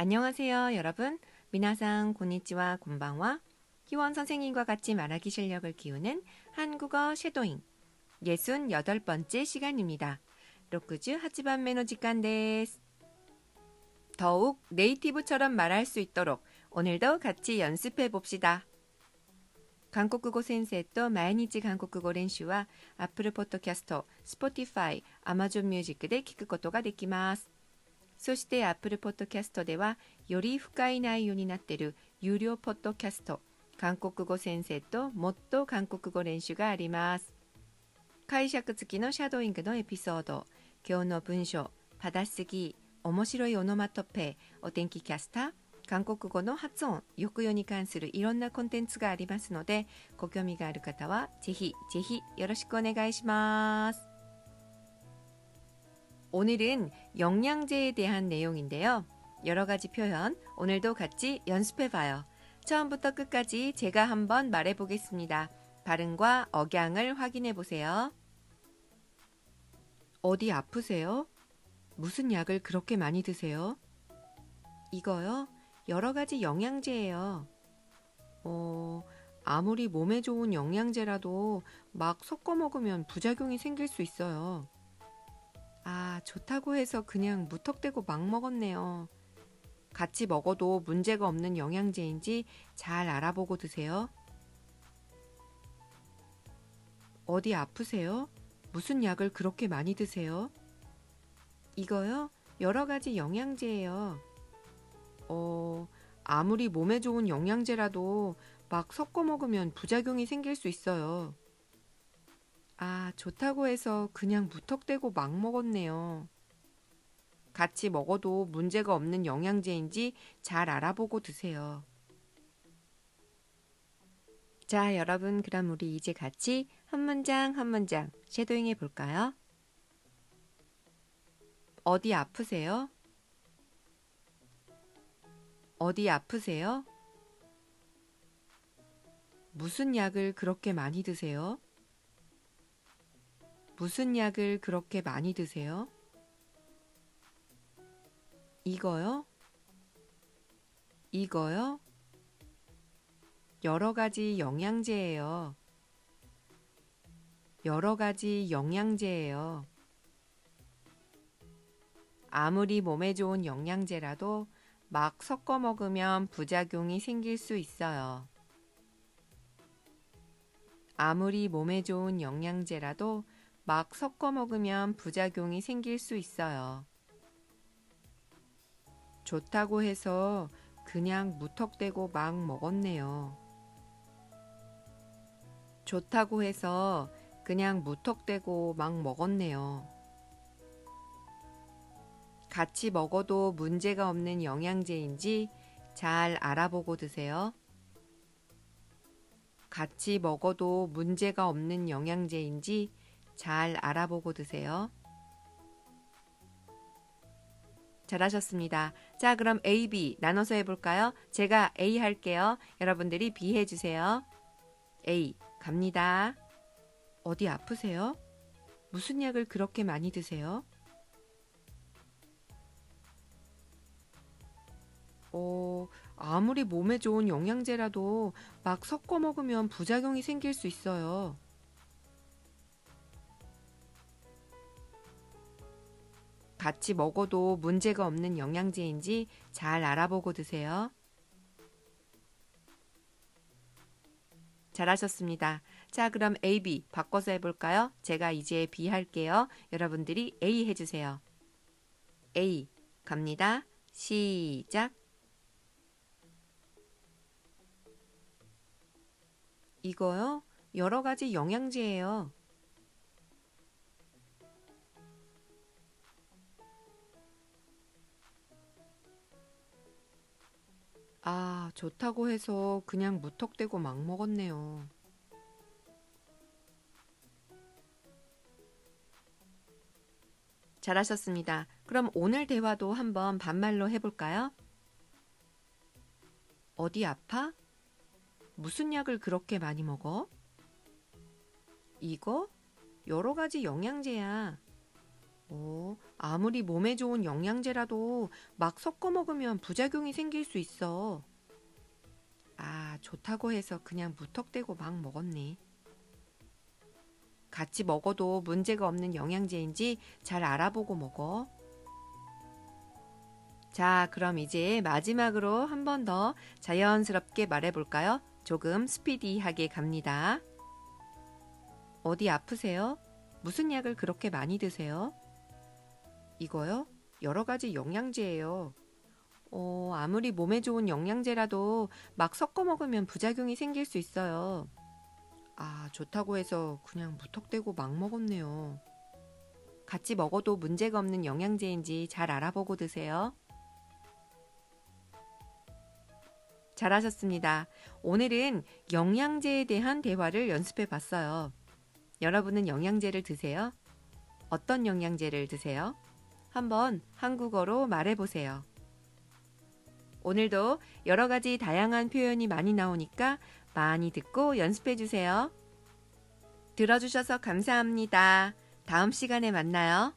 안녕하세요, 여러분. 미나상 고니치와 곤방와 희원 선생님과 같이 말하기 실력을 키우는 한국어 쉐도잉 68번째 시간입니다. 로쿠즈 하치반 매너 직간 데스. 더욱 네이티브처럼 말할 수 있도록 오늘도 같이 연습해 봅시다. 한국어 센세또 마이니치 한국어練習は 애플 포토캐스터, 스포티파이, 아마존 뮤직 で聞くことができます。 そして Apple Podcast ではより深い内容になっている有料ポッドキャスト韓国語先生ともっと韓国語練習があります解釈付きのシャドーイングのエピソード今日の文章正しすぎ面白いオノマトペお天気キャスター韓国語の発音、抑揚に関するいろんなコンテンツがありますので、ご興味がある方はぜひぜひよろしくお願いします。 오늘은 영양제에 대한 내용인데요. 여러 가지 표현 오늘도 같이 연습해 봐요. 처음부터 끝까지 제가 한번 말해 보겠습니다. 발음과 억양을 확인해 보세요. 어디 아프세요? 무슨 약을 그렇게 많이 드세요? 이거요? 여러 가지 영양제예요. 어, 아무리 몸에 좋은 영양제라도 막 섞어 먹으면 부작용이 생길 수 있어요. 아, 좋다고 해서 그냥 무턱대고 막 먹었네요. 같이 먹어도 문제가 없는 영양제인지 잘 알아보고 드세요. 어디 아프세요? 무슨 약을 그렇게 많이 드세요? 이거요? 여러 가지 영양제예요. 어, 아무리 몸에 좋은 영양제라도 막 섞어 먹으면 부작용이 생길 수 있어요. 아, 좋다고 해서 그냥 무턱대고 막 먹었네요. 같이 먹어도 문제가 없는 영양제인지 잘 알아보고 드세요. 자, 여러분, 그럼 우리 이제 같이 한 문장 한 문장 쉐도잉 해 볼까요? 어디 아프세요? 어디 아프세요? 무슨 약을 그렇게 많이 드세요? 무슨 약을 그렇게 많이 드세요? 이거요? 이거요? 여러 가지 영양제예요. 여러 가지 영양제예요. 아무리 몸에 좋은 영양제라도 막 섞어 먹으면 부작용이 생길 수 있어요. 아무리 몸에 좋은 영양제라도 막 섞어 먹으면 부작용이 생길 수 있어요. 좋다고 해서 그냥 무턱대고 막 먹었네요. 좋다고 해서 그냥 무턱대고 막 먹었네요. 같이 먹어도 문제가 없는 영양제인지 잘 알아보고 드세요. 같이 먹어도 문제가 없는 영양제인지 잘 알아보고 드세요. 잘하셨습니다. 자, 그럼 A, B 나눠서 해볼까요? 제가 A 할게요. 여러분들이 B 해주세요. A, 갑니다. 어디 아프세요? 무슨 약을 그렇게 많이 드세요? 어, 아무리 몸에 좋은 영양제라도 막 섞어 먹으면 부작용이 생길 수 있어요. 같이 먹어도 문제가 없는 영양제인지 잘 알아보고 드세요. 잘하셨습니다. 자, 그럼 A, B 바꿔서 해볼까요? 제가 이제 B 할게요. 여러분들이 A 해주세요. A 갑니다. 시작. 이거요? 여러 가지 영양제예요. 아, 좋다고 해서 그냥 무턱대고 막 먹었네요. 잘하셨습니다. 그럼 오늘 대화도 한번 반말로 해볼까요? 어디 아파? 무슨 약을 그렇게 많이 먹어? 이거? 여러 가지 영양제야. 어, 아무리 몸에 좋은 영양제라도 막 섞어 먹으면 부작용이 생길 수 있어. 아, 좋다고 해서 그냥 무턱대고 막 먹었네. 같이 먹어도 문제가 없는 영양제인지 잘 알아보고 먹어. 자, 그럼 이제 마지막으로 한 번 더 자연스럽게 말해볼까요? 조금 스피디하게 갑니다. 어디 아프세요? 무슨 약을 그렇게 많이 드세요? 이거요? 여러 가지 영양제예요. 어, 아무리 몸에 좋은 영양제라도 막 섞어 먹으면 부작용이 생길 수 있어요. 아, 좋다고 해서 그냥 무턱대고 막 먹었네요. 같이 먹어도 문제가 없는 영양제인지 잘 알아보고 드세요. 잘하셨습니다. 오늘은 영양제에 대한 대화를 연습해 봤어요. 여러분은 영양제를 드세요? 어떤 영양제를 드세요? 한번 한국어로 말해 보세요. 오늘도 여러 가지 다양한 표현이 많이 나오니까 많이 듣고 연습해 주세요. 들어주셔서 감사합니다. 다음 시간에 만나요.